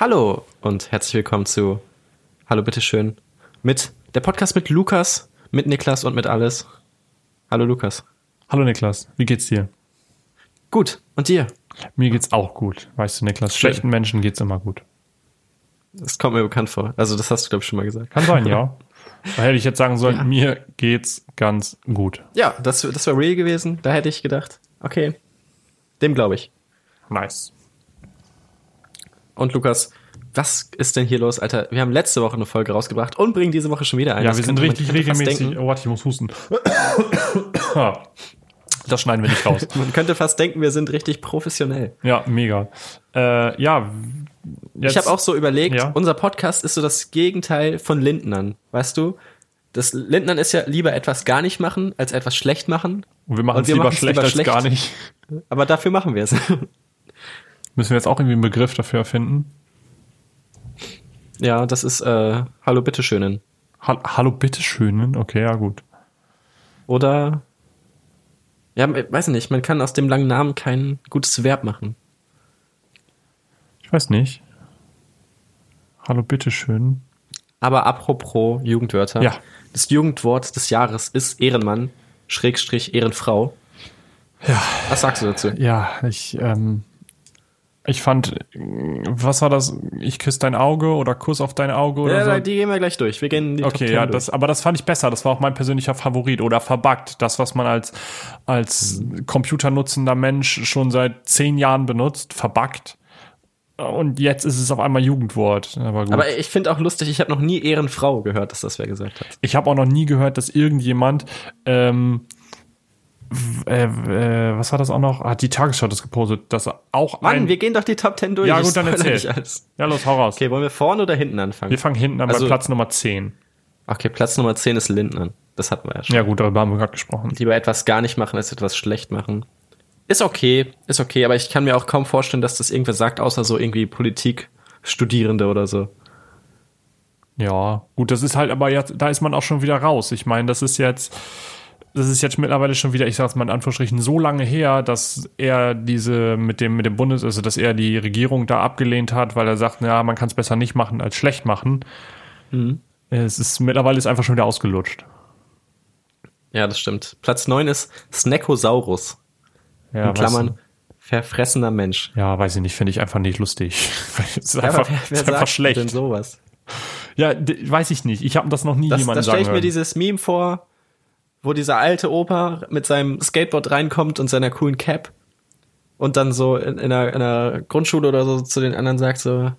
Hallo und herzlich willkommen zu Hallo bitteschön mit der Podcast mit Lukas, mit Niklas und mit alles. Hallo Lukas. Hallo Niklas, wie geht's dir? Gut, und dir? Mir geht's auch gut. Weißt du, Niklas, schlechten Menschen geht's immer gut. Das kommt mir bekannt vor. Also, das hast du, glaube ich, schon mal gesagt. Kann sein, ja. Da hätte ich jetzt sagen sollen, Ja. mir geht's ganz gut. Ja, das, das wäre real gewesen. Da hätte ich gedacht, okay, dem glaube ich. Nice. Und Lukas, was ist denn hier los, Alter? Wir haben letzte Woche eine Folge rausgebracht und bringen diese Woche schon wieder ein. Ja, Das wir sind richtig regelmäßig. Oh, warte, ich muss husten. das schneiden wir nicht raus. man könnte fast denken, wir sind richtig professionell. Ja, mega. Äh, ja, jetzt, Ich habe auch so überlegt, Ja. unser Podcast ist so das Gegenteil von Lindnern, weißt du? Das Lindnern ist ja lieber etwas gar nicht machen, als etwas schlecht machen. Und wir machen es lieber schlecht lieber als schlecht. gar nicht. Aber dafür machen wir es. Müssen wir jetzt auch irgendwie einen Begriff dafür erfinden? ja, das ist äh, Hallo bitteschönen. Ha Hallo, bitteschönen. Okay, ja, gut. Oder ja, weiß nicht, man kann aus dem langen Namen kein gutes Verb machen. Ich weiß nicht. Hallo, bitteschön. Aber apropos Jugendwörter. Ja. Das Jugendwort des Jahres ist Ehrenmann, Schrägstrich Ehrenfrau. Ja. Was sagst du dazu? Ja, ich, ähm, ich fand, was war das? Ich küsse dein Auge oder Kuss auf dein Auge oder Ja, so? die gehen wir gleich durch. Wir gehen die Top Okay, 10 ja, durch. das, aber das fand ich besser. Das war auch mein persönlicher Favorit. Oder verbuggt. Das, was man als, als computernutzender Mensch schon seit zehn Jahren benutzt. Verbuggt. Und jetzt ist es auf einmal Jugendwort. Aber gut. Aber ich finde auch lustig, ich habe noch nie Ehrenfrau gehört, dass das wer gesagt hat. ich habe auch noch nie gehört, dass irgendjemand, ähm, äh, äh, was war das auch noch? Hat die Tagesschau das gepostet, dass auch Mann, ein. wir gehen doch die Top 10 durch. ja, gut, dann erzähl. Ja, los, hau raus. Okay, wollen wir vorne oder hinten anfangen? Wir fangen hinten an Also- bei Platz Nummer 10. Okay, Platz Nummer 10 ist Lindner. Das hatten wir ja schon. Ja, gut, darüber haben wir gerade gesprochen. Lieber etwas gar nicht machen, als etwas schlecht machen. Ist okay, ist okay, aber ich kann mir auch kaum vorstellen, dass das irgendwer sagt, außer so irgendwie Politikstudierende oder so. Ja, gut, das ist halt, aber jetzt, da ist man auch schon wieder raus. Ich meine, das ist jetzt, das ist jetzt mittlerweile schon wieder, ich sag's mal in Anführungsstrichen, so lange her, dass er diese mit dem, mit dem Bundes, also dass er die Regierung da abgelehnt hat, weil er sagt, ja, man kann es besser nicht machen als schlecht machen. Es ist mittlerweile ist einfach schon wieder ausgelutscht. Ja, das stimmt. Platz 9 ist Snackosaurus. Ja, in Klammern weißt verfressener Mensch. ja, weiß ich nicht, finde ich einfach nicht lustig. es ist Ja, einfach, wer, wer ist einfach sagt schlecht. denn sowas? Ja, weiß ich nicht. Ich habe das noch nie Das, jemandem das stelle sagen ich mir dieses Meme vor, wo dieser alte Opa mit seinem Skateboard reinkommt und seiner coolen Cap und dann so in, in, einer, in einer Grundschule oder so zu den anderen sagt so,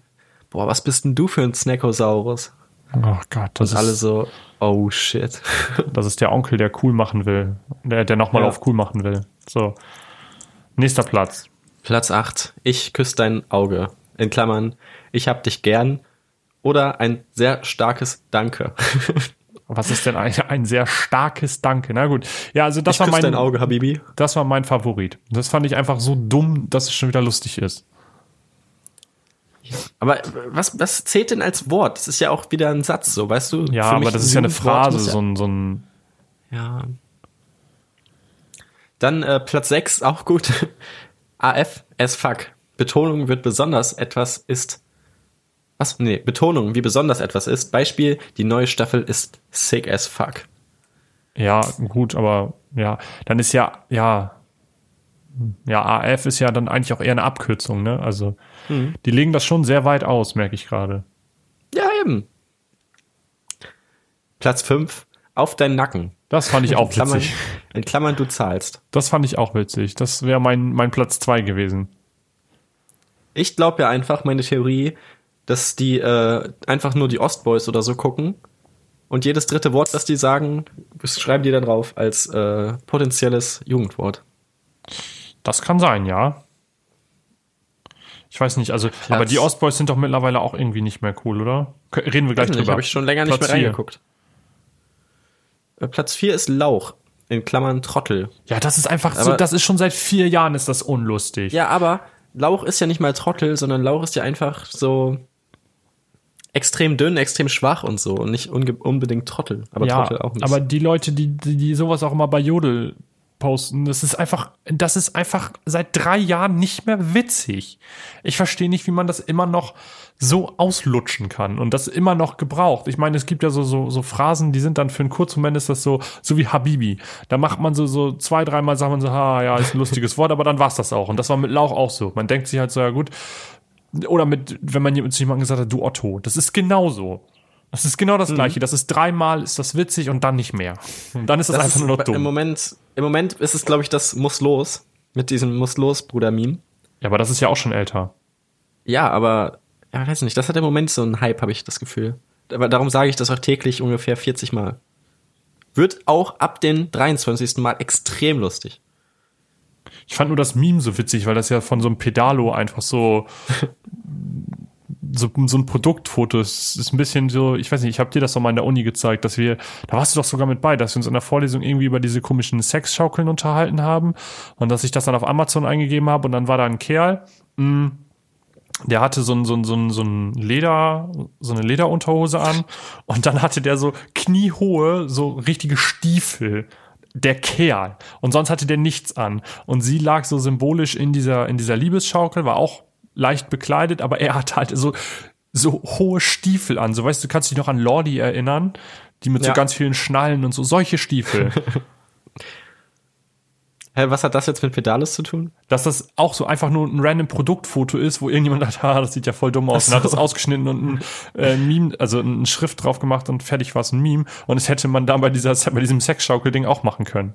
boah, was bist denn du für ein Snackosaurus? Oh Gott, das Und alle ist, so, oh shit. das ist der Onkel, der cool machen will. Der, der nochmal Ja. auf cool machen will. So. Nächster Platz. Platz 8, ich küsse dein Auge. In Klammern, ich hab dich gern. Oder ein sehr starkes Danke. Was ist denn ein, ein sehr starkes Danke? Na gut. Ja, also das ich war mein, dein Auge, Habibi. das war mein Favorit. Das fand ich einfach so dumm, dass es schon wieder lustig ist. Aber was, was zählt denn als Wort? Das ist ja auch wieder ein Satz, so, weißt du? Ja, aber das ist ja eine Phrase, ja- so ein, so ein, Ja. Dann äh, Platz 6, auch gut. AF as fuck. Betonung wird besonders etwas ist. Was? Nee, Betonung, wie besonders etwas ist. Beispiel, die neue Staffel ist sick as fuck. ja, gut, aber ja, dann ist ja, ja, ja, AF ist ja dann eigentlich auch eher eine Abkürzung, ne? Also, Mhm. die legen das schon sehr weit aus, merke ich gerade. Ja, eben. Platz 5, auf deinen Nacken. Das fand ich auch in Klammern, witzig. in Klammern, du zahlst. Das fand ich auch witzig. Das wäre mein, mein Platz zwei gewesen. Ich glaube ja einfach, meine Theorie, dass die äh, einfach nur die Ostboys oder so gucken und jedes dritte Wort, das die sagen, schreiben die da drauf als äh, potenzielles Jugendwort. Das kann sein, ja. Ich weiß nicht, also, aber die Ostboys sind doch mittlerweile auch irgendwie nicht mehr cool, oder? Reden wir gleich nicht, drüber. habe ich schon länger nicht Platz mehr vier. reingeguckt. Äh, Platz 4 ist Lauch, in Klammern Trottel. Ja, das ist einfach so, Aber- das ist schon seit vier Jahren ist das unlustig. Ja, aber Lauch ist ja nicht mal Trottel, sondern Lauch ist ja einfach so extrem dünn, extrem schwach und so und nicht unbedingt Trottel, aber ja Trottel auch nicht. aber die Leute, die, die, die sowas auch immer bei Jodel posten. Das ist einfach, das ist einfach seit drei Jahren nicht mehr witzig. Ich verstehe nicht, wie man das immer noch so auslutschen kann und das immer noch gebraucht. Ich meine, es gibt ja so, so, so Phrasen, die sind dann für einen kurzen Moment ist das so, so wie Habibi. Da macht man so, so zwei, dreimal sagt man so, ha, ja, ist ein lustiges Wort, aber dann war's das auch. Und das war mit Lauch auch so. Man denkt sich halt so, ja gut. Oder mit, wenn man zu jemandem gesagt hat, du Otto. Das ist genauso. Das ist genau das Mhm. Gleiche. Das ist dreimal ist das witzig und dann nicht mehr. Und dann ist das, Das einfach ist nur noch dumm. Im Moment, im Moment ist es, glaube ich, das Muss los. Mit diesem Muss los, Bruder-Meme. Ja, aber das ist ja auch schon älter. Ja, aber, ja, weiß nicht, das hat im Moment so einen Hype, habe ich das Gefühl. Aber darum sage ich das auch täglich ungefähr 40 Mal. Wird auch ab dem 23. Mal extrem lustig. Ich fand nur das Meme so witzig, weil das ja von so einem Pedalo einfach so so, so ein Produktfoto ist, ist ein bisschen so, ich weiß nicht, ich habe dir das doch mal in der Uni gezeigt, dass wir, da warst du doch sogar mit bei, dass wir uns in der Vorlesung irgendwie über diese komischen Sexschaukeln unterhalten haben und dass ich das dann auf Amazon eingegeben habe und dann war da ein Kerl, mh, der hatte so ein, so ein, so ein, so ein Leder, so eine Lederunterhose an und dann hatte der so kniehohe, so richtige Stiefel. Der Kerl. Und sonst hatte der nichts an. Und sie lag so symbolisch in dieser, in dieser Liebesschaukel, war auch leicht bekleidet, aber er hatte halt so, so hohe Stiefel an. So weißt du, kannst dich noch an Lordi erinnern, die mit so Ja. ganz vielen Schnallen und so, solche Stiefel. Hä, was hat das jetzt mit Pedalos zu tun? dass das auch so einfach nur ein random Produktfoto ist, wo irgendjemand sagt, ah, das sieht ja voll dumm aus. Und hat das ausgeschnitten und ein äh, Meme, also eine Schrift drauf gemacht und fertig war es ein Meme. Und das hätte man da bei, dieser, bei diesem Sexschaukel-Ding auch machen können.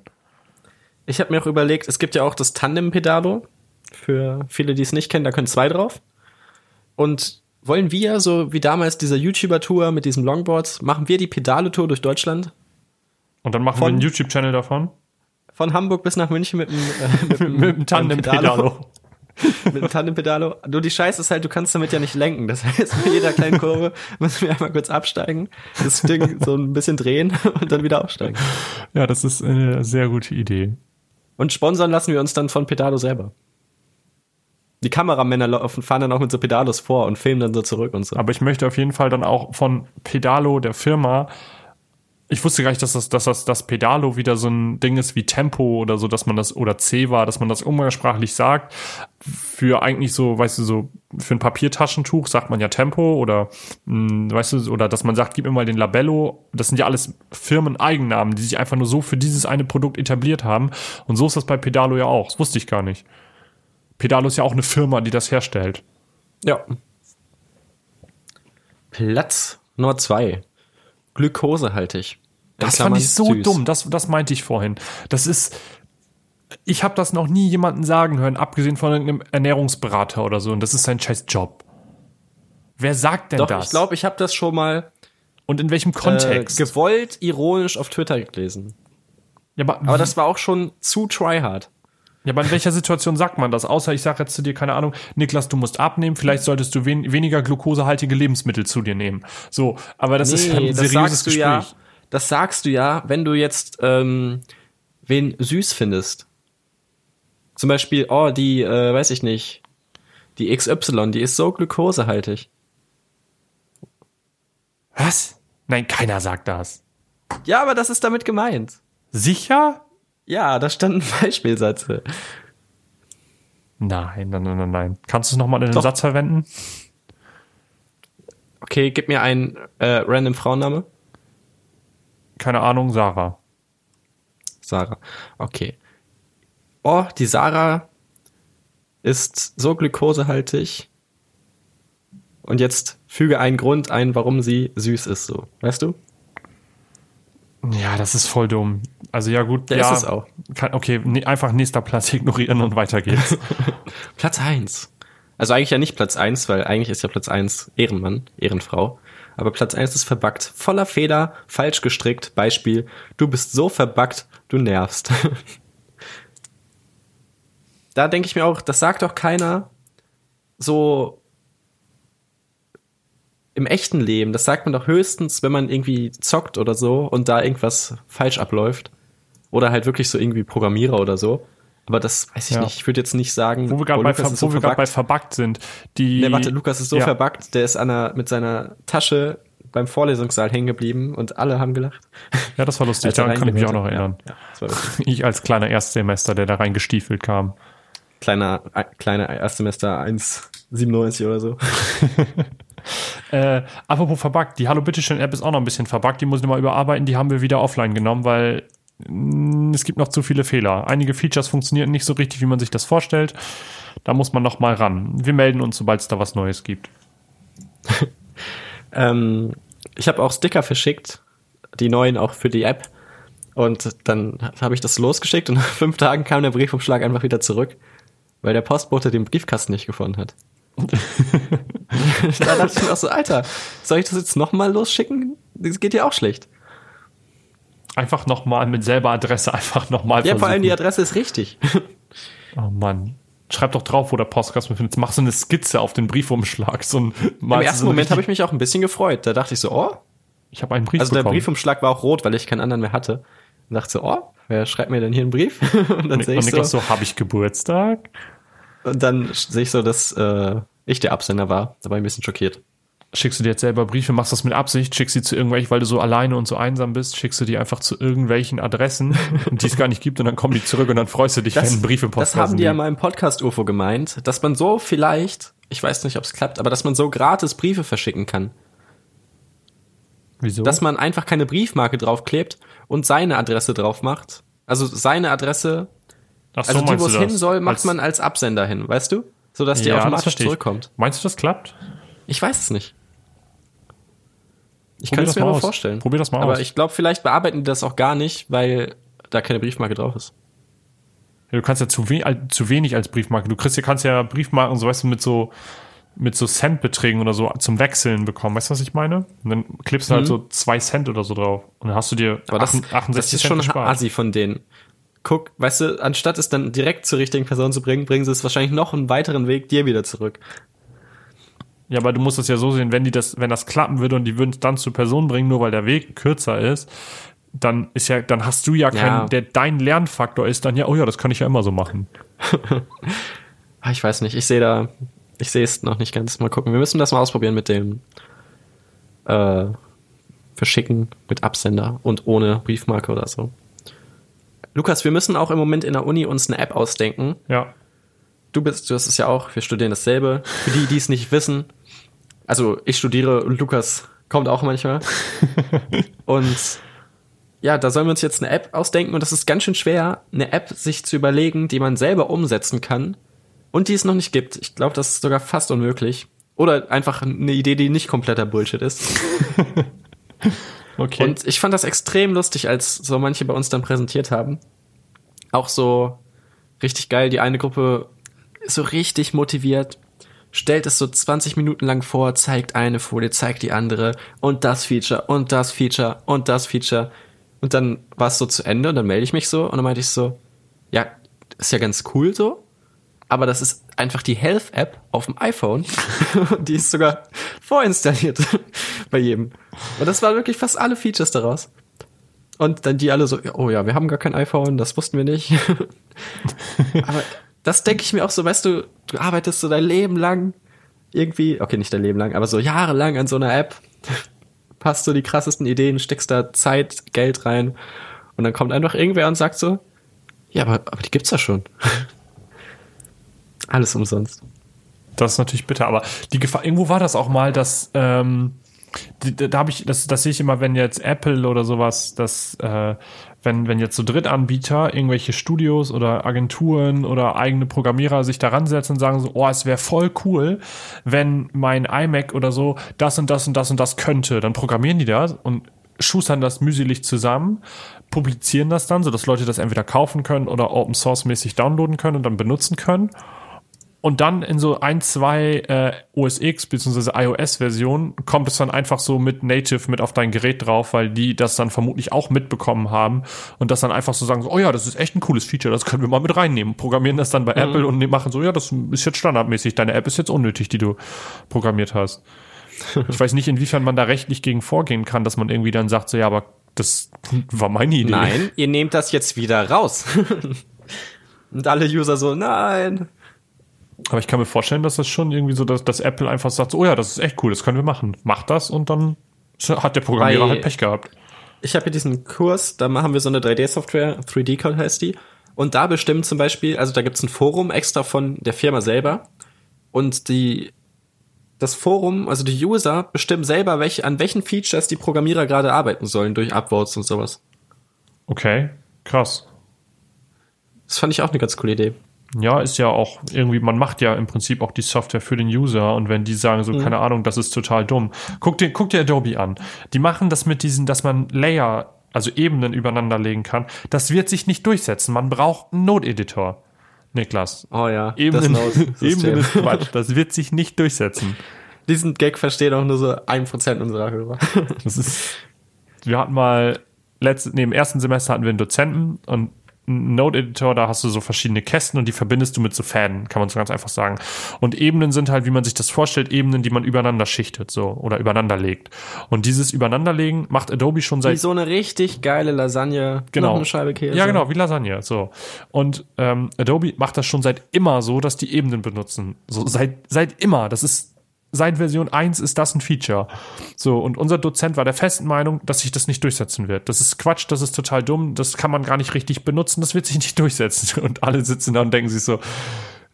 Ich habe mir auch überlegt, es gibt ja auch das Tandem-Pedalo. Für viele, die es nicht kennen, da können zwei drauf. Und wollen wir, so wie damals dieser YouTuber-Tour mit diesem Longboards, machen wir die Pedale-Tour durch Deutschland? Und dann machen Von- wir einen YouTube-Channel davon. Von Hamburg bis nach München mit dem, äh, Tandem-Pedalo. mit dem Tandem-Pedalo. Nur die Scheiße ist halt, du kannst damit ja nicht lenken. Das heißt, bei jeder kleinen Kurve müssen wir einmal kurz absteigen, das Ding so ein bisschen drehen und dann wieder aufsteigen. Ja, das ist eine sehr gute Idee. Und sponsern lassen wir uns dann von Pedalo selber. Die Kameramänner laufen, fahren dann auch mit so Pedalos vor und filmen dann so zurück und so. Aber ich möchte auf jeden Fall dann auch von Pedalo, der Firma, ich wusste gar nicht, dass das, dass das, das Pedalo wieder so ein Ding ist wie Tempo oder so, dass man das, oder C war, dass man das umgangssprachlich sagt. Für eigentlich so, weißt du, so, für ein Papiertaschentuch sagt man ja Tempo oder, mh, weißt du, oder dass man sagt, gib mir mal den Labello. Das sind ja alles Firmeneigennamen, die sich einfach nur so für dieses eine Produkt etabliert haben. Und so ist das bei Pedalo ja auch. Das wusste ich gar nicht. Pedalo ist ja auch eine Firma, die das herstellt. Ja. Platz Nummer zwei. Glukosehaltig. Das Klammern fand ich so süß. dumm, das, das meinte ich vorhin. Das ist, ich habe das noch nie jemanden sagen hören, abgesehen von einem Ernährungsberater oder so. Und das ist sein scheiß Job. Wer sagt denn Doch, das? ich glaube, ich habe das schon mal Und in welchem äh, Kontext? gewollt ironisch auf Twitter gelesen. ja, aber, Aber das war auch schon zu tryhard. Ja, aber in welcher Situation sagt man das? Außer ich sage jetzt zu dir, keine Ahnung, Niklas, du musst abnehmen, vielleicht solltest du wen weniger glukosehaltige Lebensmittel zu dir nehmen. So, aber das ist ja ein das seriöses Gespräch. ja. Das sagst du ja, wenn du jetzt ähm, wen süß findest. Zum Beispiel, oh, die, äh, weiß ich nicht, die XY, die ist so glukosehaltig. Was? Nein, keiner sagt das. Ja, aber das ist damit gemeint. Sicher? Ja, da stand ein Beispielsatz. Nein, nein, nein, nein, nein. Kannst du es nochmal in den Doch. Satz verwenden? Okay, gib mir einen äh, random Frauenname. Keine Ahnung, Sarah. Sarah. Okay. Oh, die Sarah ist so glukosehaltig. Und jetzt füge einen Grund ein, warum sie süß ist, so. Weißt du? Ja, das ist voll dumm. Also ja gut, Der ja, ist es auch. Kann, okay, ne, einfach nächster Platz ignorieren und weiter geht's. Platz eins. Also eigentlich ja nicht Platz eins, weil eigentlich ist ja Platz eins Ehrenmann, Ehrenfrau. Aber Platz eins ist verbackt. Voller Feder, falsch gestrickt. Beispiel, du bist so verbackt, du nervst. da denke ich mir auch, das sagt doch keiner so im echten Leben. Das sagt man doch höchstens, wenn man irgendwie zockt oder so und da irgendwas falsch abläuft. Oder halt wirklich so irgendwie Programmierer oder so. Aber das weiß ich Ja. nicht. Ich würde jetzt nicht sagen, Wo wir gerade oh, bei, ver- so bei verbuggt. verbuggt sind. Die, Nee, warte, Lukas ist so Ja. verbuggt, der ist an der, mit seiner Tasche beim Vorlesungssaal hängen geblieben und alle haben gelacht. Ja, das war lustig, daran kann ich mich auch noch erinnern. Ja. Ich als kleiner Erstsemester, der da reingestiefelt kam. kleiner, äh, kleiner Erstsemester 1,97 oder so. Äh, apropos verbuggt, die Hallo Bitteschön App ist auch noch ein bisschen verbuggt, die muss ich nochmal überarbeiten, die haben wir wieder offline genommen, weil mh, es gibt noch zu viele Fehler. Einige Features funktionieren nicht so richtig, wie man sich das vorstellt. Da muss man noch mal ran. Wir melden uns, sobald es da was Neues gibt. Ähm, ich habe auch Sticker verschickt, die neuen auch für die App. Und dann habe ich das losgeschickt und nach fünf Tagen kam der Briefumschlag einfach wieder zurück, weil der Postbote den Briefkasten nicht gefunden hat. da dachte ich mir auch so, Alter, soll ich das jetzt nochmal losschicken? Das geht ja auch schlecht. Einfach nochmal mit selber Adresse, einfach nochmal Ja, vor allem die Adresse ist richtig. Oh Mann. Schreib doch drauf, wo der Postkasten befindet. Mach so eine Skizze auf den Briefumschlag. So ein, Im ersten Moment habe ich mich auch ein bisschen gefreut. Da dachte ich so, oh, Ich habe einen Brief also der bekommen. Briefumschlag war auch rot, weil ich keinen anderen mehr hatte. Und dachte so, oh, wer schreibt mir denn hier einen Brief? und dann Und sehe ich so, Niklas so, habe ich Geburtstag? Und dann sehe ich so, dass äh, ich der Absender war. Da war ich ein bisschen schockiert. Schickst du dir jetzt selber Briefe, machst das mit Absicht, schickst sie zu irgendwelchen, weil du so alleine und so einsam bist, schickst du die einfach zu irgendwelchen Adressen, die es gar nicht gibt und dann kommen die zurück und dann freust du dich, wenn ein Brief im das haben die ja mal im Podcast UFO gemeint, dass man so vielleicht, ich weiß nicht, ob es klappt, aber dass man so gratis Briefe verschicken kann. Wieso? Dass man einfach keine Briefmarke draufklebt und seine Adresse drauf macht. Also seine Adresse, Ach so, also die, wo es hin soll, macht Als- man als Absender hin, weißt du? So dass die Ja, automatisch zurückkommt. Meinst du, das klappt? Ich weiß es nicht. Ich kann es mir mal aber vorstellen. Probier das mal aber aus. ich glaube, vielleicht bearbeiten die das auch gar nicht, weil da keine Briefmarke drauf ist. Ja, du kannst ja zu, we zu wenig als Briefmarke. Du kriegst, kannst ja Briefmarken, so weißt du, mit so mit so Centbeträgen oder so zum Wechseln bekommen. Weißt du, was ich meine? Und dann klebst du halt so zwei Cent oder so drauf. Und dann hast du dir Mhm. Aber das, 68 das ist Cent schon gespart. assi von denen. Guck, weißt du, anstatt es dann direkt zur richtigen Person zu bringen, bringen sie es wahrscheinlich noch einen weiteren Weg dir wieder zurück. Ja, aber du musst es ja so sehen, wenn die das, wenn das klappen würde und die würden es dann zur Person bringen, nur weil der Weg kürzer ist, dann ist ja, dann hast du ja keinen, Ja. der dein Lernfaktor ist dann ja, oh ja, das kann ich ja immer so machen. Ah, Ich weiß nicht, ich sehe da, ich sehe es noch nicht ganz. Mal gucken. Wir müssen das mal ausprobieren mit dem äh, Verschicken mit Absender und ohne Briefmarke oder so. Lukas, wir müssen auch im Moment in der Uni uns eine App ausdenken. Ja. Du bist, du hast es ja auch, wir studieren dasselbe. Für die, die es nicht wissen, also ich studiere und Lukas kommt auch manchmal. und ja, da sollen wir uns jetzt eine App ausdenken und das ist ganz schön schwer, eine App sich zu überlegen, die man selber umsetzen kann und die es noch nicht gibt. Ich glaube, das ist sogar fast unmöglich. Oder einfach eine Idee, die nicht kompletter Bullshit ist. Okay. Und ich fand das extrem lustig, als so manche bei uns dann präsentiert haben. Auch so richtig geil. Die eine Gruppe ist so richtig motiviert, stellt es so 20 Minuten lang vor, zeigt eine Folie, zeigt die andere und das Feature und das Feature und das Feature. Und dann war es so zu Ende und dann melde ich mich so und dann meinte ich so, ja, ist ja ganz cool so, aber das ist einfach die Health-App auf dem iPhone. die ist sogar vorinstalliert bei jedem. Und das waren wirklich fast alle Features daraus. Und dann die alle so, oh ja, wir haben gar kein iPhone, das wussten wir nicht. aber das denke ich mir auch so, weißt du, du arbeitest so dein Leben lang irgendwie, okay, nicht dein Leben lang, aber so jahrelang an so einer App, hast so die krassesten Ideen, steckst da Zeit, Geld rein und dann kommt einfach irgendwer und sagt so, ja, aber, aber die gibt's ja schon. Alles umsonst. Das ist natürlich bitter, aber die Gefahr, irgendwo war das auch mal, dass, ähm, die, da habe ich, das, das sehe ich immer, wenn jetzt Apple oder sowas, dass, äh, wenn, wenn jetzt so Drittanbieter, irgendwelche Studios oder Agenturen oder eigene Programmierer sich daran setzen und sagen so, oh, es wäre voll cool, wenn mein iMac oder so das und das und das und das könnte, dann programmieren die das und schustern das mühselig zusammen, publizieren das dann, sodass Leute das entweder kaufen können oder Open Source mäßig downloaden können und dann benutzen können. Und dann in so ein, zwei äh, OS X bzw. iOS-Versionen kommt es dann einfach so mit Native mit auf dein Gerät drauf, weil die das dann vermutlich auch mitbekommen haben und das dann einfach so sagen, so, oh ja, das ist echt ein cooles Feature, das können wir mal mit reinnehmen. Programmieren das dann bei Apple und machen so, ja, das ist jetzt standardmäßig, deine App ist jetzt unnötig, die du programmiert hast. Ich weiß nicht, inwiefern man da rechtlich gegen vorgehen kann, dass man irgendwie dann sagt, so ja, aber das war meine Idee. Nein, ihr nehmt das jetzt wieder raus. und alle User so, nein. Aber ich kann mir vorstellen, dass das schon irgendwie so, dass, dass Apple einfach sagt, so, oh ja, das ist echt cool, das können wir machen. Macht das und dann Hat der Programmierer Bei- halt Pech gehabt. Ich habe hier diesen Kurs, da haben wir so eine 3D-Software, 3D-Code heißt die. Und da bestimmt zum Beispiel, also da gibt's ein Forum extra von der Firma selber. Und die, das Forum, also die User bestimmen selber, welche, an welchen Features die Programmierer gerade arbeiten sollen durch Upvotes und sowas. Okay, krass. Das fand ich auch eine ganz coole Idee. Ja, ist ja auch irgendwie, man macht ja im Prinzip auch die Software für den User und wenn die sagen so, keine Ahnung, das ist total dumm. Guck dir, guck dir Adobe an. Die machen das mit diesen, dass man Layer, also Ebenen übereinander legen kann. Das wird sich nicht durchsetzen. Man braucht einen Node-Editor. Niklas. Oh ja, Ebenen, das. Ebenen ist Quatsch. Das wird sich nicht durchsetzen. Diesen Gag verstehen auch nur so ein Prozent unserer Hörer. Das ist, wir hatten mal, letzte, nee, im ersten Semester hatten wir einen Dozenten und Node-Editor, da hast du so verschiedene Kästen und die verbindest du mit so Fäden, kann man so ganz einfach sagen. Und Ebenen sind halt, wie man sich das vorstellt, Ebenen, die man übereinander schichtet, so, oder übereinander legt. Und dieses Übereinanderlegen macht Adobe schon Wie seit so eine richtig geile Lasagne. Genau. Noch eine Scheibe Käse. Ja, genau, wie Lasagne. So. Und ähm, Adobe macht das schon seit immer so, dass die Ebenen benutzen. So seit, seit immer. Das ist seit Version 1 ist das ein Feature. So, und unser Dozent war der festen Meinung, dass sich das nicht durchsetzen wird. Das ist Quatsch, das ist total dumm, das kann man gar nicht richtig benutzen, das wird sich nicht durchsetzen. Und alle sitzen da und denken sich so,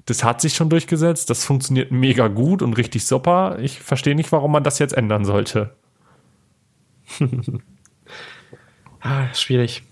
das hat sich schon durchgesetzt, das funktioniert mega gut und richtig super. Ich verstehe nicht, warum man das jetzt ändern sollte. Ah, schwierig.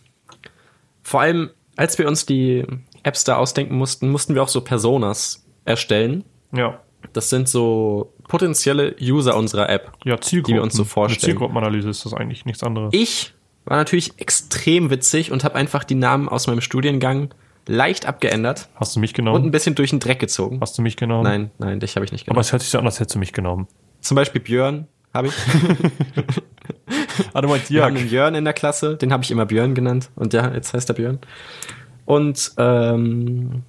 Vor allem, als wir uns die Apps da ausdenken mussten, mussten wir auch so Personas erstellen. Ja. Das sind so potenzielle User unserer App. Ja. Die wir uns so vorstellen. Eine Zielgruppenanalyse ist das eigentlich nichts anderes. Ich war natürlich extrem witzig und habe einfach die Namen aus meinem Studiengang leicht abgeändert Hast du mich und genommen? ein bisschen durch den Dreck gezogen. Hast du mich genommen? Nein, nein, dich habe ich nicht Aber genommen. es hört sich so an, als hättest du mich genommen. Zum Beispiel Björn habe ich. Ah, du meinst Wir haben einen Jörn in der Klasse, den habe ich immer Björn genannt. Und ja, jetzt heißt er Björn. Und ähm,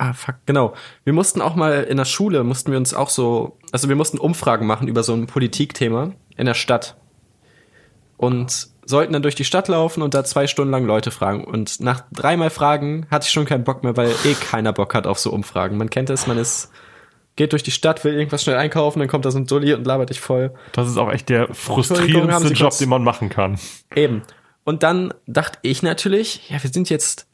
ah fuck, genau. Wir mussten auch mal in der Schule mussten wir uns auch so, also wir mussten Umfragen machen über so ein Politikthema in der Stadt und sollten dann durch die Stadt laufen und da zwei Stunden lang Leute fragen. Und nach dreimal Fragen hatte ich schon keinen Bock mehr, weil eh keiner Bock hat auf so Umfragen. Man kennt es, man ist geht durch die Stadt, will irgendwas schnell einkaufen, dann kommt da so ein Dulli und labert dich voll. Das ist auch echt der frustrierendste Job, den man machen kann. Eben. Und dann dachte ich natürlich, ja, wir sind jetzt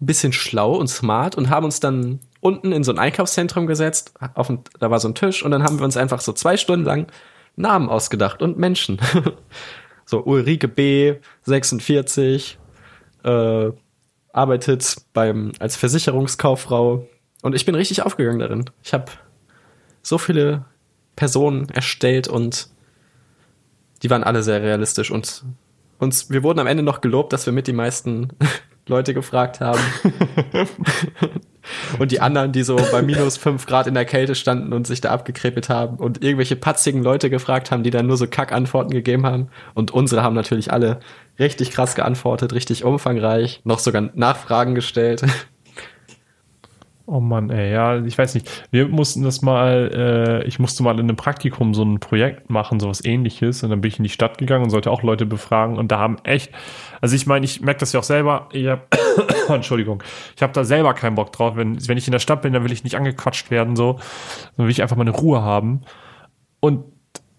ein bisschen schlau und smart und haben uns dann unten in so ein Einkaufszentrum gesetzt. Auf ein, da war so ein Tisch und dann haben wir uns einfach so zwei Stunden lang Namen ausgedacht und Menschen. so Ulrike B, 46, äh, arbeitet beim als Versicherungskauffrau und ich bin richtig aufgegangen darin. Ich habe so viele Personen erstellt und die waren alle sehr realistisch und uns, wir wurden am Ende noch gelobt, dass wir mit die meisten Leute gefragt haben. und die anderen, die so bei minus fünf Grad in der Kälte standen und sich da abgekrepelt haben und irgendwelche patzigen Leute gefragt haben, die dann nur so Kack-Antworten gegeben haben. Und unsere haben natürlich alle richtig krass geantwortet, richtig umfangreich, noch sogar Nachfragen gestellt. Oh Mann, ey, ja, ich weiß nicht. Wir mussten das mal, äh, ich musste mal in einem Praktikum so ein Projekt machen, sowas ähnliches. Und dann bin ich in die Stadt gegangen und sollte auch Leute befragen. Und da haben echt, also ich meine, ich merke das ja auch selber, ich hab, Entschuldigung, ich habe da selber keinen Bock drauf. Wenn, wenn ich in der Stadt bin, dann will ich nicht angequatscht werden, so. Dann will ich einfach meine Ruhe haben. Und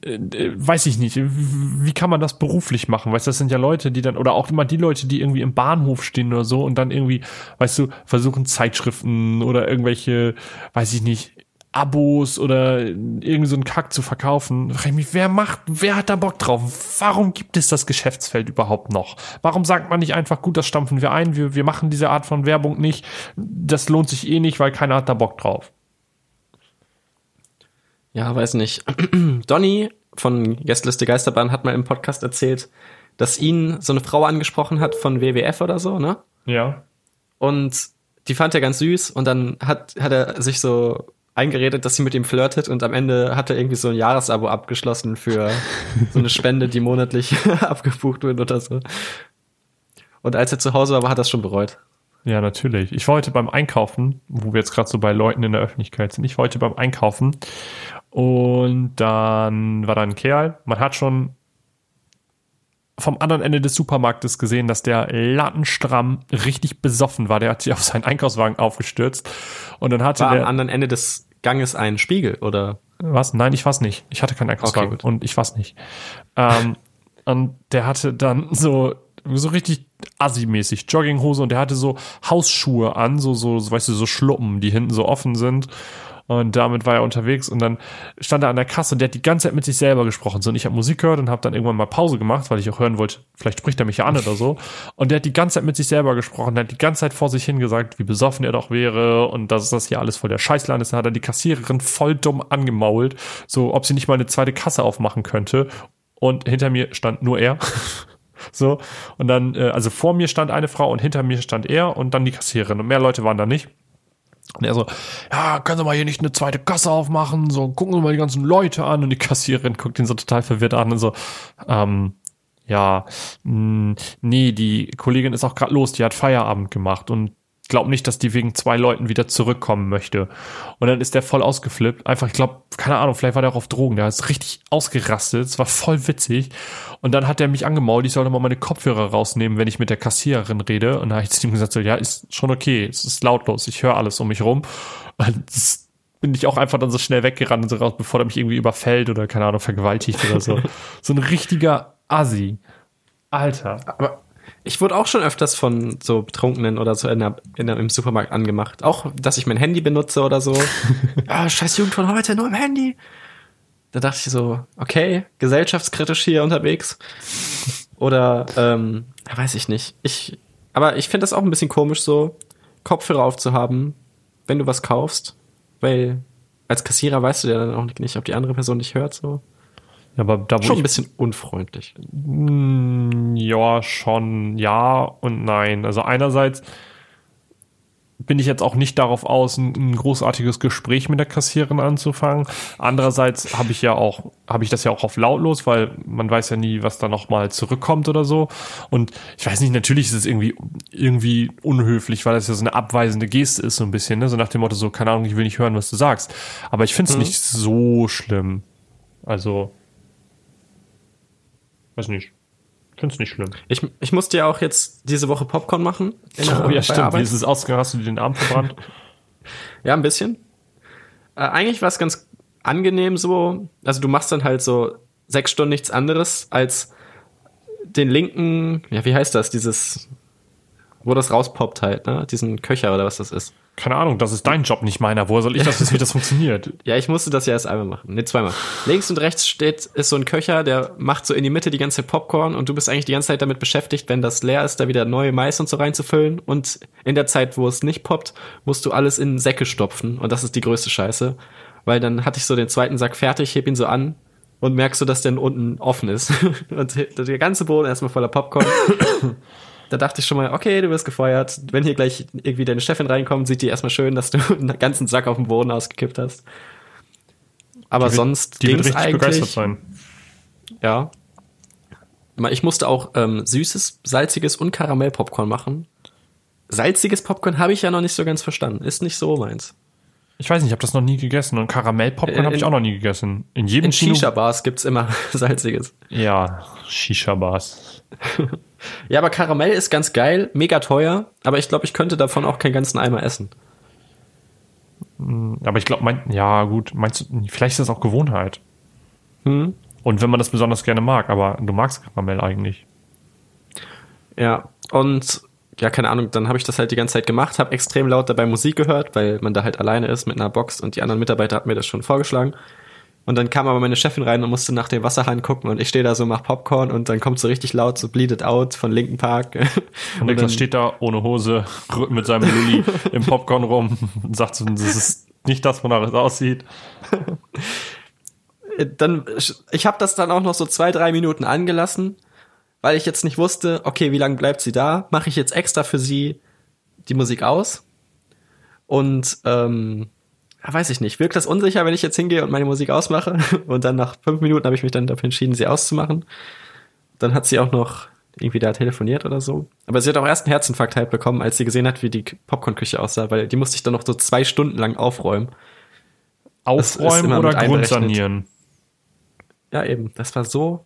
weiß ich nicht, wie kann man das beruflich machen? Weißt du, das sind ja Leute, die dann, oder auch immer die Leute, die irgendwie im Bahnhof stehen oder so und dann irgendwie, weißt du, versuchen Zeitschriften oder irgendwelche, weiß ich nicht, Abos oder irgend so einen Kack zu verkaufen. Da frag ich wer macht, wer hat da Bock drauf? Warum gibt es das Geschäftsfeld überhaupt noch? Warum sagt man nicht einfach, gut, das stampfen wir ein, wir, wir machen diese Art von Werbung nicht, das lohnt sich eh nicht, weil keiner hat da Bock drauf. Ja, weiß nicht. Donny von Gästeliste Geisterbahn hat mal im Podcast erzählt, dass ihn so eine Frau angesprochen hat von WWF oder so, ne? Ja. Und die fand er ganz süß und dann hat, hat er sich so eingeredet, dass sie mit ihm flirtet und am Ende hat er irgendwie so ein Jahresabo abgeschlossen für so eine Spende, die monatlich abgebucht wird oder so. Und als er zu Hause war, hat er es schon bereut. Ja, natürlich. Ich war heute beim Einkaufen, wo wir jetzt gerade so bei Leuten in der Öffentlichkeit sind. Ich war heute beim Einkaufen und dann war da ein Kerl. Man hat schon vom anderen Ende des Supermarktes gesehen, dass der lattenstramm richtig besoffen war. Der hat sich auf seinen Einkaufswagen aufgestürzt und dann hatte War am der anderen Ende des Ganges ein Spiegel oder Was? Nein, ich war's nicht. Ich hatte keinen Einkaufswagen Okay, und ich war's nicht. Ähm, und der hatte dann so, so richtig assi-mäßig Jogginghose und der hatte so Hausschuhe an, so, so, so, weißt du, so Schluppen, die hinten so offen sind. Und damit war er unterwegs und dann stand er an der Kasse und der hat die ganze Zeit mit sich selber gesprochen. So, und ich habe Musik gehört und habe dann irgendwann mal Pause gemacht, weil ich auch hören wollte, vielleicht spricht er mich ja an oder so. Und der hat die ganze Zeit mit sich selber gesprochen, der hat die ganze Zeit vor sich hingesagt, wie besoffen er doch wäre und dass das hier alles voll der Scheißland ist. Dann hat er die Kassiererin voll dumm angemault, so ob sie nicht mal eine zweite Kasse aufmachen könnte. Und hinter mir stand nur er. So, und dann, äh, also vor mir stand eine Frau und hinter mir stand er und dann die Kassiererin. Und mehr Leute waren da nicht. Und er so, ja, können Sie mal hier nicht eine zweite Kasse aufmachen? So, gucken Sie mal die ganzen Leute an. Und die Kassiererin guckt ihn so total verwirrt an und so, ähm, ja, mh, nee, die Kollegin ist auch gerade los, die hat Feierabend gemacht und glaub nicht, dass die wegen zwei Leuten wieder zurückkommen möchte. Und dann ist der voll ausgeflippt. Einfach, ich glaube, keine Ahnung, vielleicht war der auch auf Drogen. Der ist richtig ausgerastet. Es war voll witzig. Und dann hat er mich angemault, ich sollte mal meine Kopfhörer rausnehmen, wenn ich mit der Kassiererin rede. Und da habe ich zu ihm gesagt, so, ja, ist schon okay, es ist lautlos, ich höre alles um mich rum. Und bin ich auch einfach dann so schnell weggerannt und so raus, bevor er mich irgendwie überfällt oder, keine Ahnung, vergewaltigt oder so. so ein richtiger Assi. Alter. Aber ich wurde auch schon öfters von so Betrunkenen oder so in der, in der, im Supermarkt angemacht. Auch, dass ich mein Handy benutze oder so. ah, scheiß Jugend von heute, nur im Handy. Da dachte ich so, okay, gesellschaftskritisch hier unterwegs. Oder, ähm, weiß ich nicht. Ich, aber ich finde das auch ein bisschen komisch, so Kopfhörer aufzuhaben, wenn du was kaufst. Weil als Kassierer weißt du ja dann auch nicht, ob die andere Person dich hört, so. Aber da Schon ein bisschen unfreundlich. Mm, Ja, schon ja und nein. Also einerseits bin ich jetzt auch nicht darauf aus, ein, ein großartiges Gespräch mit der Kassiererin anzufangen. Andererseits habe ich ja auch, habe ich das ja auch auf lautlos, weil man weiß ja nie, was da nochmal zurückkommt oder so. Und ich weiß nicht, natürlich ist es irgendwie, irgendwie unhöflich, weil das ja so eine abweisende Geste ist, so ein bisschen, ne? So nach dem Motto, so, keine Ahnung, ich will nicht hören, was du sagst. Aber ich finde es nicht so schlimm. Also, weiß nicht. Ich finde es nicht schlimm. Ich, ich musste ja auch jetzt diese Woche Popcorn machen. der- Oh ja, stimmt. Wie Arbeit. ist es ausgegangen? Hast du dir den Arm verbrannt? Ja, ein bisschen. Äh, eigentlich war es ganz angenehm so. Also du machst dann halt so sechs Stunden nichts anderes als den linken, ja, wie heißt das, dieses, wo das rauspoppt halt, ne? Diesen Köcher oder was das ist. Keine Ahnung, das ist dein Job, nicht meiner. Woher soll ich das wissen, wie das funktioniert? Ja, ich musste das ja erst einmal machen. Nee, zweimal. Links und rechts steht, ist so ein Köcher, der macht so in die Mitte die ganze Popcorn und du bist eigentlich die ganze Zeit damit beschäftigt, wenn das leer ist, da wieder neue Mais und so reinzufüllen. Und in der Zeit, wo es nicht poppt, musst du alles in Säcke stopfen. Und das ist die größte Scheiße. Weil dann hatte ich so den zweiten Sack fertig, heb ihn so an und merkst du, dass der unten offen ist. und der ganze Boden erstmal voller Popcorn. Da dachte ich schon mal, okay, du wirst gefeuert. Wenn hier gleich irgendwie deine Chefin reinkommt, sieht die erstmal schön, dass du einen ganzen Sack auf den Boden ausgekippt hast. Aber Die wird- sonst Die wird richtig eigentlich. begeistert sein. Ja. Ich musste auch ähm, süßes, salziges und Karamellpopcorn machen. Salziges Popcorn habe ich ja noch nicht so ganz verstanden. Ist nicht so meins. Ich weiß nicht, ich habe das noch nie gegessen. Und Karamellpopcorn habe ich auch noch nie gegessen. In jedem In Kino- Shisha-Bars gibt's immer salziges. Ja, Shisha-Bars. Ja, aber Karamell ist ganz geil, mega teuer, aber ich glaube, ich könnte davon auch keinen ganzen Eimer essen. Aber ich glaube, mein, ja gut, meinst du, vielleicht ist das auch Gewohnheit. Hm? Und wenn man das besonders gerne mag, aber du magst Karamell eigentlich. Ja, und ja, keine Ahnung, dann habe ich das halt die ganze Zeit gemacht, habe extrem laut dabei Musik gehört, weil man da halt alleine ist mit einer Box und die anderen Mitarbeiter hatten mir das schon vorgeschlagen. Und dann kam aber meine Chefin rein und musste nach dem Wasserhahn gucken und ich stehe da so, mach Popcorn und dann kommt so richtig laut so Bleed It Out von Linken Park. Und Niklas steht da ohne Hose mit seinem Lulli im Popcorn rum und sagt so, das ist nicht das, wonach es aussieht. dann, ich habe das dann auch noch so zwei, drei Minuten angelassen, weil ich jetzt nicht wusste, okay, wie lange bleibt sie da? Mache ich jetzt extra für sie die Musik aus? Und ähm, weiß ich nicht, wirkt das unsicher, wenn ich jetzt hingehe und meine Musik ausmache? Und dann nach fünf Minuten habe ich mich dann dafür entschieden, sie auszumachen. Dann hat sie auch noch irgendwie da telefoniert oder so. Aber sie hat auch erst einen Herzinfarkt halt bekommen, als sie gesehen hat, wie die Popcornküche aussah, weil die musste ich dann noch so zwei Stunden lang aufräumen. Aufräumen oder. Grundsanieren? Ja, eben. Das war so.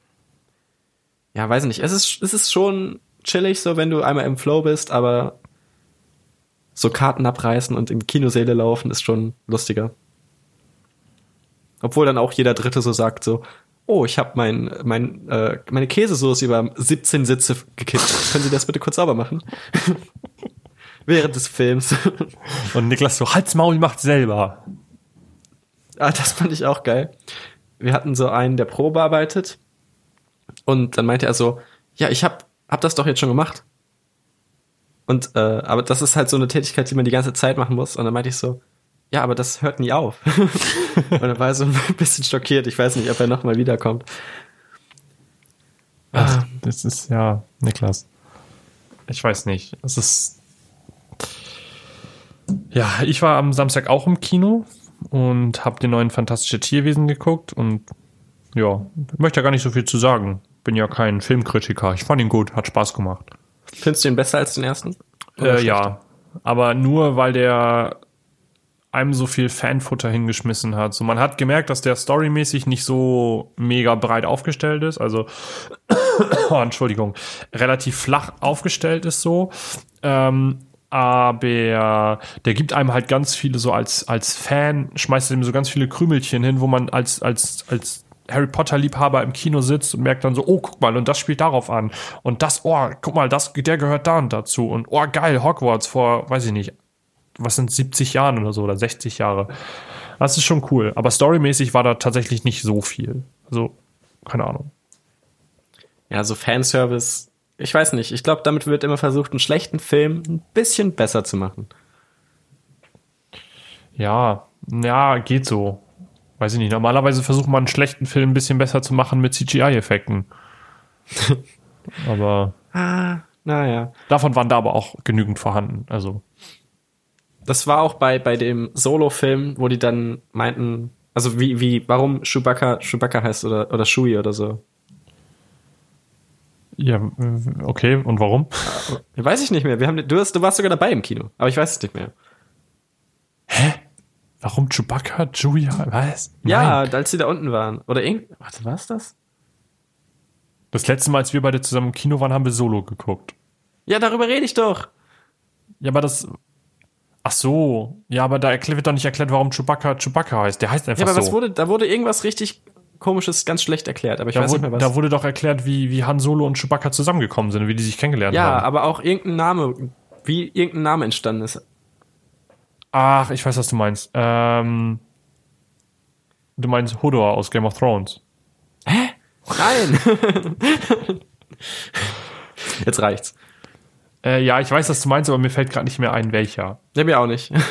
Ja, weiß nicht. Es ist, es ist schon chillig, so wenn du einmal im Flow bist, aber so Karten abreißen und in Kinosäle laufen ist schon lustiger. Obwohl dann auch jeder Dritte so sagt so, oh, ich habe mein, mein, äh, meine Käsesoße über 17 Sitze gekippt. Können Sie das bitte kurz sauber machen? Während des Films. Und Niklas so, Halt's Maul macht selber. ah, das fand ich auch geil. Wir hatten so einen, der Probe arbeitet. Und dann meinte er so, ja, ich hab, hab das doch jetzt schon gemacht. Und, äh, aber das ist halt so eine Tätigkeit, die man die ganze Zeit machen muss. Und dann meinte ich so, ja, aber das hört nie auf. und dann war er so ein bisschen schockiert. Ich weiß nicht, ob er nochmal wiederkommt. Ach, das ist ja, Niklas. Ich weiß nicht. Es ist. Ja, ich war am Samstag auch im Kino und habe den neuen Fantastische Tierwesen geguckt und ja, ich möchte ja gar nicht so viel zu sagen. Bin ja kein Filmkritiker. Ich fand ihn gut, hat Spaß gemacht. Findest du ihn besser als den ersten? Äh, ja, aber nur weil der einem so viel Fanfutter hingeschmissen hat. So, man hat gemerkt, dass der storymäßig nicht so mega breit aufgestellt ist. Also, oh, Entschuldigung, relativ flach aufgestellt ist so. Ähm, aber der gibt einem halt ganz viele so als, als Fan, schmeißt ihm so ganz viele Krümelchen hin, wo man als, als, als Harry Potter Liebhaber im Kino sitzt und merkt dann so, oh, guck mal, und das spielt darauf an. Und das, oh, guck mal, das, der gehört da und dazu. Und oh, geil, Hogwarts vor, weiß ich nicht, was sind 70 Jahren oder so oder 60 Jahre. Das ist schon cool. Aber storymäßig war da tatsächlich nicht so viel. Also, keine Ahnung. Ja, so Fanservice. Ich weiß nicht. Ich glaube, damit wird immer versucht, einen schlechten Film ein bisschen besser zu machen. Ja, ja, geht so. Weiß ich nicht. Normalerweise versucht man einen schlechten Film ein bisschen besser zu machen mit CGI-Effekten. aber Ah, naja. davon waren da aber auch genügend vorhanden. Also, Das war auch bei, bei dem Solo-Film, wo die dann meinten, also wie, wie, warum Chewbacca Chewbacca heißt oder, oder Chewie oder so. ja, okay. Und warum? Weiß ich nicht mehr. Wir haben, du, hast, du warst sogar dabei im Kino, aber ich weiß es nicht mehr. Warum Chewbacca? Chewie? Was? Ja, Nein. als sie da unten waren. Oder irgend, warte, was das? Das letzte Mal, als wir beide zusammen im Kino waren, haben wir Solo geguckt. Ja, darüber rede ich doch. Ja, aber das. Ach so. Ja, aber da erklärt- wird doch nicht erklärt, warum Chewbacca Chewbacca heißt. Der heißt einfach Ja, aber so. was wurde, da wurde irgendwas richtig komisches, ganz schlecht erklärt, aber ich da, weiß nicht wurde, mehr was. da wurde doch erklärt, wie, wie Han Solo und Chewbacca zusammengekommen sind, wie die sich kennengelernt ja, haben. aber auch irgendein Name, wie irgendein Name entstanden ist. Ach, ich weiß, was du meinst. Ähm, du meinst Hodor aus Game of Thrones. Nein! Jetzt reicht's. Äh, ja, ich weiß, was du meinst, aber mir fällt gerade nicht mehr ein, welcher. Ja, mir auch nicht.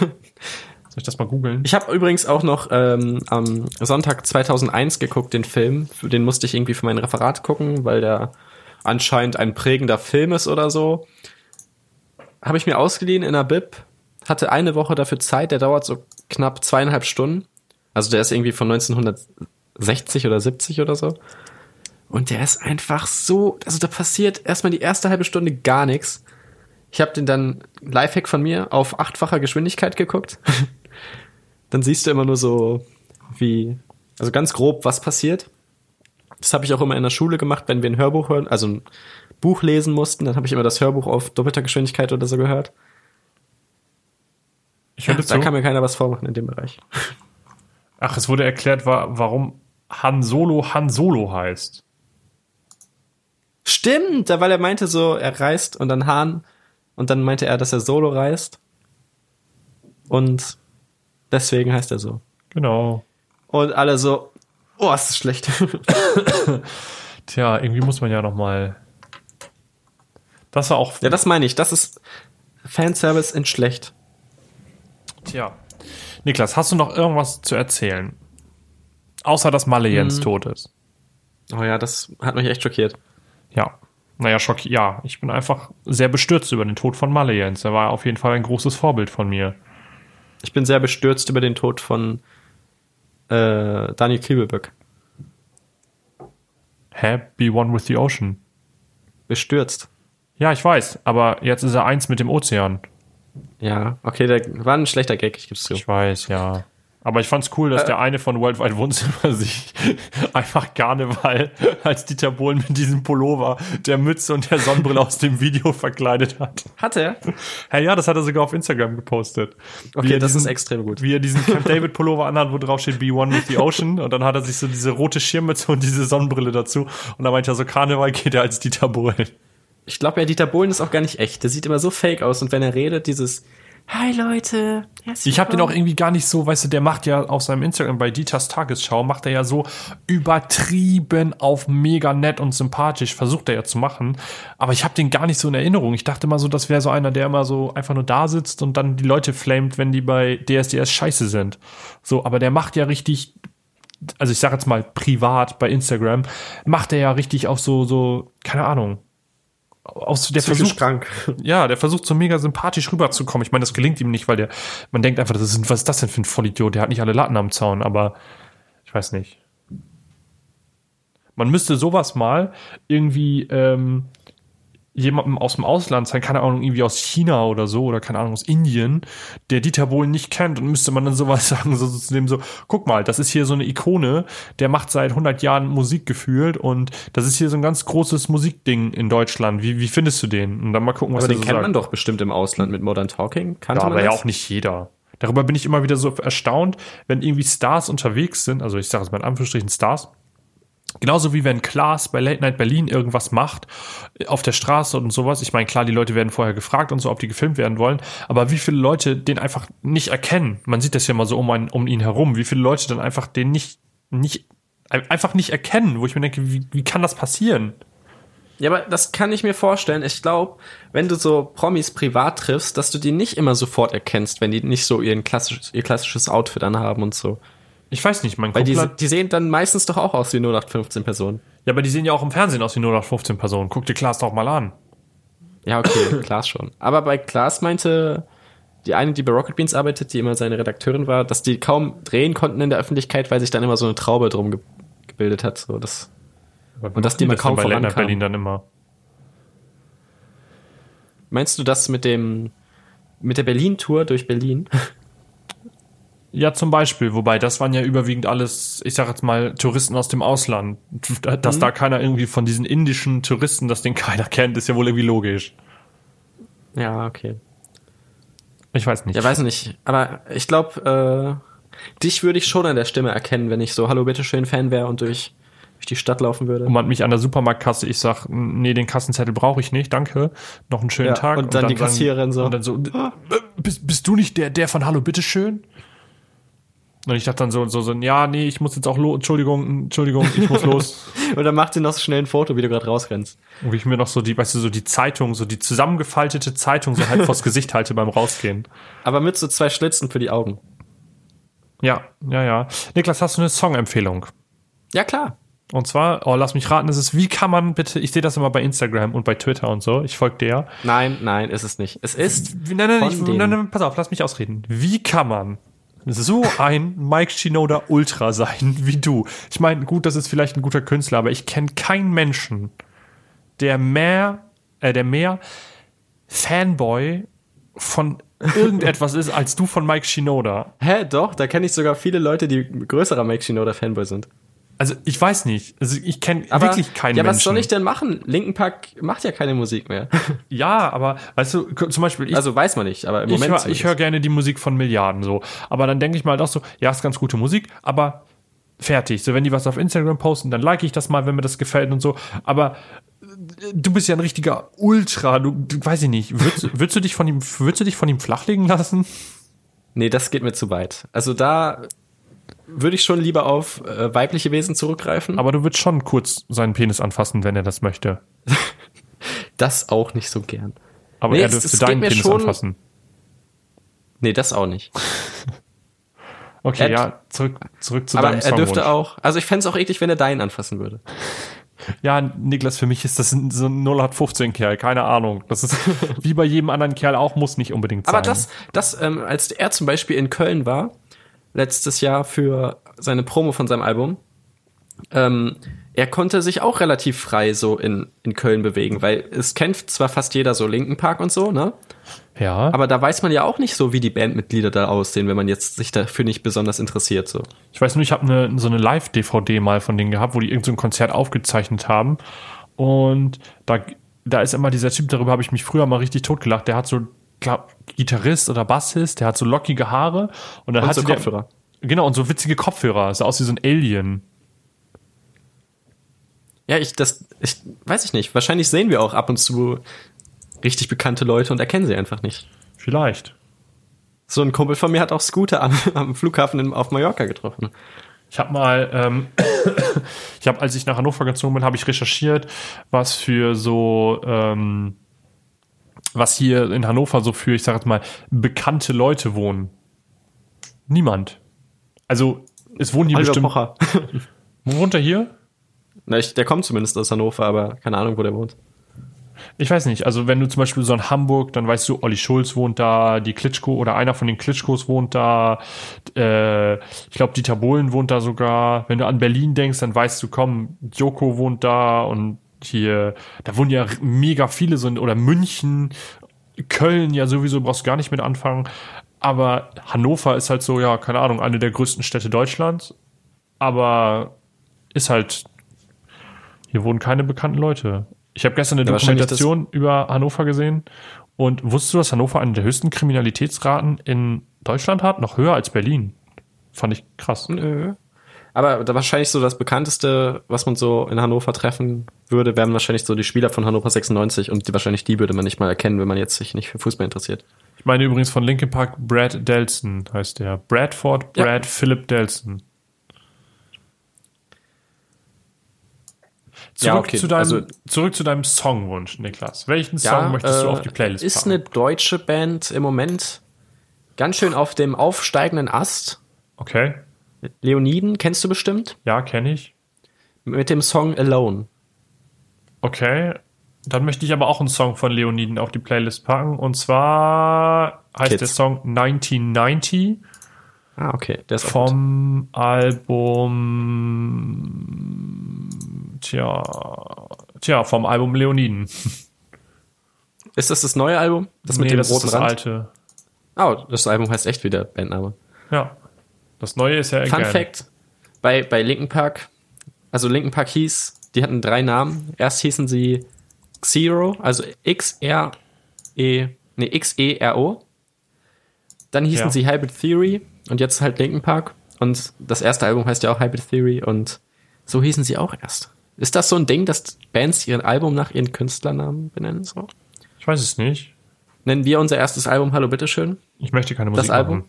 Soll ich das mal googeln? Ich habe übrigens auch noch ähm, am Sonntag 2001 geguckt, den Film. Den musste ich irgendwie für mein Referat gucken, weil der anscheinend ein prägender Film ist oder so. Habe ich mir ausgeliehen in der Bib. Hatte eine Woche dafür Zeit. Der dauert so knapp zweieinhalb Stunden. Also der ist irgendwie von 1960 oder 70 oder so. Und der ist einfach so, also da passiert erstmal die erste halbe Stunde gar nichts. Ich habe den dann Lifehack von mir auf achtfacher Geschwindigkeit geguckt. dann siehst du immer nur so, wie, also ganz grob, was passiert. Das habe ich auch immer in der Schule gemacht, wenn wir ein Hörbuch hören, also ein Buch lesen mussten, dann habe ich immer das Hörbuch auf doppelter Geschwindigkeit oder so gehört. Ich höre da zu. kann mir keiner was vormachen in dem Bereich. Ach, es wurde erklärt, wa warum Han Solo Han Solo heißt. Stimmt, da weil er meinte so, er reist und dann Hahn und dann meinte er, dass er solo reist. Und deswegen heißt er so. Genau. Und alle so, oh, ist das schlecht. Tja, irgendwie muss man ja noch mal. Das war auch. ja, das meine ich. Das ist Fanservice in schlecht. Tja. Niklas, hast du noch irgendwas zu erzählen? Außer, dass Malle Jens tot ist. Oh ja, das hat mich echt schockiert. Ja. Naja, Schock, ja. Ich bin einfach sehr bestürzt über den Tod von Malle Jens. Er war auf jeden Fall ein großes Vorbild von mir. Ich bin sehr bestürzt über den Tod von äh, Daniel Kriebelböck. Hä? Be one with the ocean. Bestürzt. Ja, ich weiß, aber jetzt ist er eins mit dem Ozean. Ja, okay, der war ein schlechter Gag, ich geb's zu. Ich weiß, ja. Aber ich fand's cool, dass Äh. der eine von Worldwide Wohnzimmer sich einfach Karneval als Dieter Bohlen mit diesem Pullover, der Mütze und der Sonnenbrille aus dem Video verkleidet hat. Hat er? Hey, ja, das hat er sogar auf Instagram gepostet. Okay, das diesen- ist extrem gut. Wie er diesen Camp David Pullover anhat, wo drauf steht Be One with the Ocean. Und dann hat er sich so diese rote Schirmmütze und diese Sonnenbrille dazu. Und dann meint er so, Karneval geht er als Dieter Bohlen. Ich glaube ja, Dieter Bohlen ist auch gar nicht echt. Der sieht immer so fake aus. Und wenn er redet, dieses Hi Leute. herzlich Ich habe den auch willkommen." irgendwie gar nicht so, weißt du, der macht ja auf seinem Instagram bei Dieters Tagesschau, macht er ja so übertrieben auf mega nett und sympathisch, versucht er ja zu machen. Aber ich habe den gar nicht so in Erinnerung. Ich dachte mal so, das wäre so einer, der immer so einfach nur da sitzt und dann die Leute flamet, wenn die bei DSDS scheiße sind. So, aber der macht ja richtig, also ich sage jetzt mal privat bei Instagram, macht er ja richtig auf so, so, keine Ahnung. Aus, der versucht, krank. ja, der versucht so mega sympathisch rüberzukommen. Ich meine, das gelingt ihm nicht, weil der, man denkt einfach, das ist, was ist das denn für ein Vollidiot? Der hat nicht alle Latten am Zaun, aber ich weiß nicht. Man müsste sowas mal irgendwie ähm, jemandem aus dem Ausland sein, keine Ahnung, irgendwie aus China oder so, oder keine Ahnung, aus Indien, der Dieter Bohlen nicht kennt und müsste man dann sowas sagen, so zu dem so, guck mal, das ist hier so eine Ikone, der macht seit 100 Jahren Musik gefühlt und das ist hier so ein ganz großes Musikding in Deutschland. Wie, wie findest du den? Und dann mal gucken, was Aber er den so kennt sagt. man doch bestimmt im Ausland mit Modern Talking. Kannte Ja, man aber ja das? auch nicht jeder. Darüber bin ich immer wieder so erstaunt, wenn irgendwie Stars unterwegs sind, also ich sage es mal in Anführungsstrichen Stars, Genauso wie wenn Klaas bei Late Night Berlin irgendwas macht, auf der Straße und sowas. Ich meine, klar, die Leute werden vorher gefragt und so, ob die gefilmt werden wollen. Aber wie viele Leute den einfach nicht erkennen? Man sieht das ja mal so um, einen, um ihn herum. Wie viele Leute dann einfach den nicht, nicht, einfach nicht erkennen, wo ich mir denke, wie, wie kann das passieren? Ja, aber das kann ich mir vorstellen. Ich glaube, wenn du so Promis privat triffst, dass du die nicht immer sofort erkennst, wenn die nicht so ihren klassisch, ihr klassisches Outfit anhaben und so. Ich weiß nicht, mein Weil die, Kumpel hat- die sehen dann meistens doch auch aus wie 0815 Personen. Ja, aber die sehen ja auch im Fernsehen aus wie 0815 Personen. Guck dir Klaas doch mal an. Ja, okay, Klaas schon. Aber bei Klaas meinte die eine, die bei Rocket Beans arbeitet, die immer seine Redakteurin war, dass die kaum drehen konnten in der Öffentlichkeit, weil sich dann immer so eine Traube drum ge gebildet hat. So, das Und dass die immer kaum bei Late Night vorankamen. Berlin dann immer. Meinst du das mit dem mit der Berlin-Tour durch Berlin? Ja, zum Beispiel, wobei das waren ja überwiegend alles, ich sag jetzt mal, Touristen aus dem Ausland. Dass da keiner irgendwie von diesen indischen Touristen, dass den keiner kennt, ist ja wohl irgendwie logisch. ja, okay. Ich weiß nicht. Ja, weiß nicht. Aber ich glaube, äh, dich würde ich schon an der Stimme erkennen, wenn ich so Hallo bitteschön Fan wäre und durch, durch die Stadt laufen würde. und man mich an der Supermarktkasse, ich sag, nee, den Kassenzettel brauche ich nicht, danke. Noch einen schönen Ja, Tag. und dann die Kassiererin so. Und dann so, äh, bist, bist du nicht der, der von Hallo, bitteschön? Und ich dachte dann so, so, so, ja, nee, ich muss jetzt auch los, Entschuldigung, Entschuldigung, ich muss los. Und dann macht sie noch so schnell ein Foto, wie du gerade rausrennst. Und wie ich mir noch so die, weißt du, so die Zeitung, so die zusammengefaltete Zeitung so halb vors Gesicht halte beim Rausgehen. Aber mit so zwei Schlitzen für die Augen. Ja, ja, ja. Niklas, hast du eine Songempfehlung? Ja, klar. Und zwar, oh, lass mich raten, es ist, wie kann man bitte, ich sehe das immer bei Instagram und bei Twitter und so, ich folge dir ja. Nein, nein, ist es nicht. Es ist Nein, nein, ich, nein, nein, pass auf, lass mich ausreden. Wie kann man so ein Mike Shinoda Ultra sein wie du? Ich meine, gut, das ist vielleicht ein guter Künstler, aber ich kenne keinen Menschen, der mehr, äh, der mehr Fanboy von irgendetwas ist als du von Mike Shinoda. Hä, doch, da kenne ich sogar viele Leute, die größerer Mike Shinoda Fanboy sind. Also ich weiß nicht. Also ich kenne wirklich keinen Ja, Menschen. was soll ich denn machen? Linken Park macht ja keine Musik mehr. Ja, aber weißt du, zum Beispiel ich, also weiß man nicht, aber im ich Moment höre zumindest. hör gerne die Musik von Milliarden so. Aber dann denke ich mal doch so, ja, ist ganz gute Musik, aber fertig. So, wenn die was auf Instagram posten, dann like ich das mal, wenn mir das gefällt und so. Aber äh, du bist ja ein richtiger Ultra. Du, du weiß ich nicht. Würdest, würdest du dich von ihm, würdest du dich von ihm flachlegen lassen? Nee, das geht mir zu weit. Also da würde ich schon lieber auf äh, weibliche Wesen zurückgreifen. Aber du würdest schon kurz seinen Penis anfassen, wenn er das möchte. das auch nicht so gern. Aber Nee, er dürfte es deinen Penis schon- anfassen. Nee, das auch nicht. Okay, Er- ja, zurück, zurück zu Aber deinem er Songwunsch. dürfte auch. Also ich fände es auch eklig, wenn er deinen anfassen würde. Ja, Niklas, für mich ist das ein- so ein 0815-Kerl, keine Ahnung. Das ist wie bei jedem anderen Kerl auch, muss nicht unbedingt sein. Aber das, das, ähm, als er zum Beispiel in Köln war, letztes Jahr für seine Promo von seinem Album, ähm, er konnte sich auch relativ frei so in, in Köln bewegen, weil es kennt zwar fast jeder so Linken Park und so, ne? Ja. Aber da weiß man ja auch nicht so, wie die Bandmitglieder da aussehen, wenn man jetzt sich dafür nicht besonders interessiert. So. Ich weiß nur, ich habe eine, so eine Live-DVD mal von denen gehabt, wo die irgendein so ein Konzert aufgezeichnet haben. Und da, da ist immer dieser Typ, darüber habe ich mich früher mal richtig totgelacht. Der hat so, glaub, Gitarrist oder Bassist, der hat so lockige Haare. Und dann Und hat so der, Kopfhörer. Genau, und so witzige Kopfhörer. Sah aus wie so ein Alien. Ja, ich, das, ich weiß ich nicht. Wahrscheinlich sehen wir auch ab und zu richtig bekannte Leute und erkennen sie einfach nicht. Vielleicht. So ein Kumpel von mir hat auch Scooter am, am Flughafen in, auf Mallorca getroffen. Ich habe mal, ähm, ich habe, als ich nach Hannover gezogen bin, habe ich recherchiert, was für so, ähm, was hier in Hannover so für, ich sage jetzt mal, bekannte Leute wohnen. Niemand. Also es wohnen hier Oliver bestimmt. Pocher. Wo wohnt er hier? Na, ich, der kommt zumindest aus Hannover, aber keine Ahnung, wo der wohnt. Ich weiß nicht. Also wenn du zum Beispiel so in Hamburg, dann weißt du, Olli Schulz wohnt da, die Klitschko oder einer von den Klitschkos wohnt da. Äh, ich glaube, Dieter Bohlen wohnt da sogar. Wenn du an Berlin denkst, dann weißt du, komm, Joko wohnt da und hier, da wohnen ja mega viele so in, oder München, Köln ja sowieso brauchst du gar nicht mit anfangen. Aber Hannover ist halt so, ja, keine Ahnung, eine der größten Städte Deutschlands. Aber ist halt, hier wohnen keine bekannten Leute. Ich habe gestern eine Ja, Dokumentation über Hannover gesehen und wusstest du, dass Hannover eine der höchsten Kriminalitätsraten in Deutschland hat? Noch höher als Berlin. Fand ich krass. Nö. Aber wahrscheinlich so das bekannteste, was man so in Hannover treffen würde, wären wahrscheinlich so die Spieler von Hannover 96 und die, wahrscheinlich die würde man nicht mal erkennen, wenn man jetzt sich nicht für Fußball interessiert. Ich meine übrigens von Linkin Park Brad Delson heißt der. Bradford Ja. Brad Philip Delson. Zurück, Ja, okay, zu deinem, also- zurück zu deinem Songwunsch, Niklas. Welchen Song möchtest du auf die Playlist äh, Ist packen? eine deutsche Band im Moment ganz schön auf dem aufsteigenden Ast. Okay, Leoniden kennst du bestimmt? ja, kenne ich. Mit dem Song Alone. Okay, dann möchte ich aber auch einen Song von Leoniden auf die Playlist packen. Und zwar heißt Kids. der Song 1990 Ah, okay. Der ist vom Album. Tja, tja, vom Album Leoniden. Ist das das neue Album? Das mit dem das roten ist das Rand? alte. Oh, das Album heißt echt wieder Bandname. Ja. Das neue ist ja Fun Again. Fact: bei, bei Linken Park, also Linken Park hieß, die hatten drei Namen. Erst hießen sie Xero, also X-R-E, nee, X-E-R-O. Dann hießen Ja. sie Hybrid Theory und jetzt halt Linken Park. Und das erste Album heißt ja auch Hybrid Theory und so hießen sie auch erst. Ist das so ein Ding, dass Bands ihren Album nach ihren Künstlernamen benennen? So? Ich weiß es nicht. Nennen wir unser erstes Album Hallo Bitteschön? Ich möchte keine Musik Das Album? machen.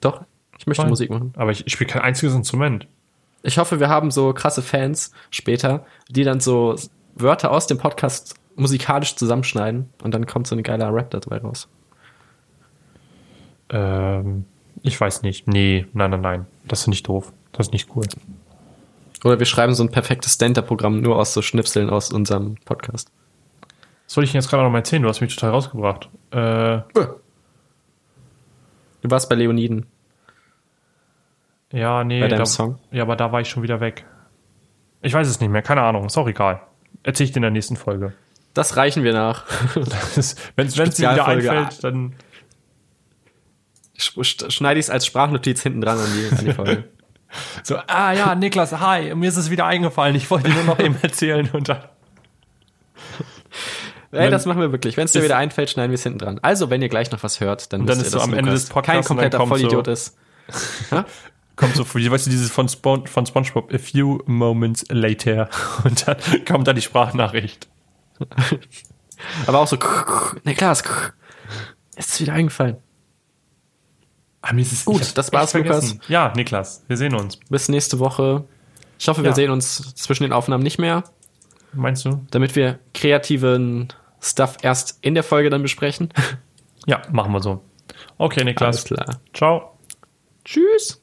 Doch, ich möchte Nein. Musik machen. Aber ich, ich spiele kein einziges Instrument. Ich hoffe, wir haben so krasse Fans später, die dann so Wörter aus dem Podcast musikalisch zusammenschneiden und dann kommt so ein geiler Rap dabei raus. Ähm, ich weiß nicht. Nee, nein, nein, nein. Das finde ich doof. Das ist nicht cool. Oder wir schreiben so ein perfektes Stand-Up-Programm nur aus so Schnipseln aus unserem Podcast. Was soll ich denn jetzt gerade noch mal erzählen? Du hast mich total rausgebracht. Äh, Du warst bei Leoniden. Ja, nee. Bei deinem da, Song? Ja, aber da war ich schon wieder weg. Ich weiß es nicht mehr. Keine Ahnung. Ist auch egal. Erzähl ich dir in der nächsten Folge. Das reichen wir nach. Wenn es dir wieder einfällt, dann Sch- sch- Schneide ich es als Sprachnotiz hinten dran an die, an die Folge. so, ah ja, Niklas, hi, mir ist es wieder eingefallen. Ich wollte nur noch eben erzählen und dann. Ey, das machen wir wirklich. Wenn es dir wieder einfällt, schneiden wir es hinten dran. Also, wenn ihr gleich noch was hört, dann, Und dann wisst ist ihr, so am Ende des Podcasts kein kompletter Vollidiot so- ist. Kommt so, wie weißt du, dieses von, Spon von SpongeBob, a few moments later. Und dann kommt da die Sprachnachricht. Aber auch so, ne klar, ist es wieder eingefallen. Ah, mir ist es Gut, das war's, vergessen. Ja, Niklas, wir sehen uns. Bis nächste Woche. Ich hoffe, wir Ja. sehen uns zwischen den Aufnahmen nicht mehr, Meinst du? damit wir kreativen Stuff erst in der Folge dann besprechen. Ja, machen wir so. Okay, Niklas. Alles klar. Ciao. Tschüss.